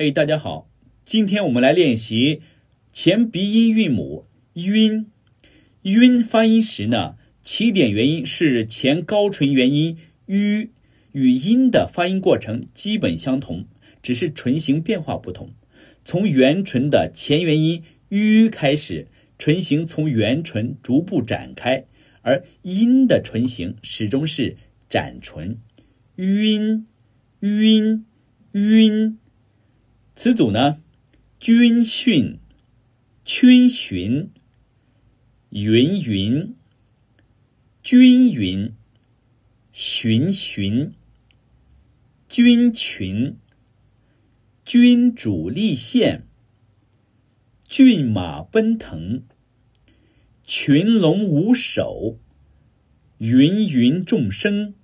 嘿，大家好，今天我们来练习前鼻音韵母“晕”。晕发音时呢，起点元音是前高唇元音“吁”，与音的发音过程基本相同，只是唇形变化不同。从元唇的前元音“吁”开始，唇形从元唇逐步展开，而音的唇形始终是展唇。晕，晕，晕。词组呢？军训、军巡、云云、军云、巡巡、军群、君主立宪、骏马奔腾、群龙无首、芸芸众生。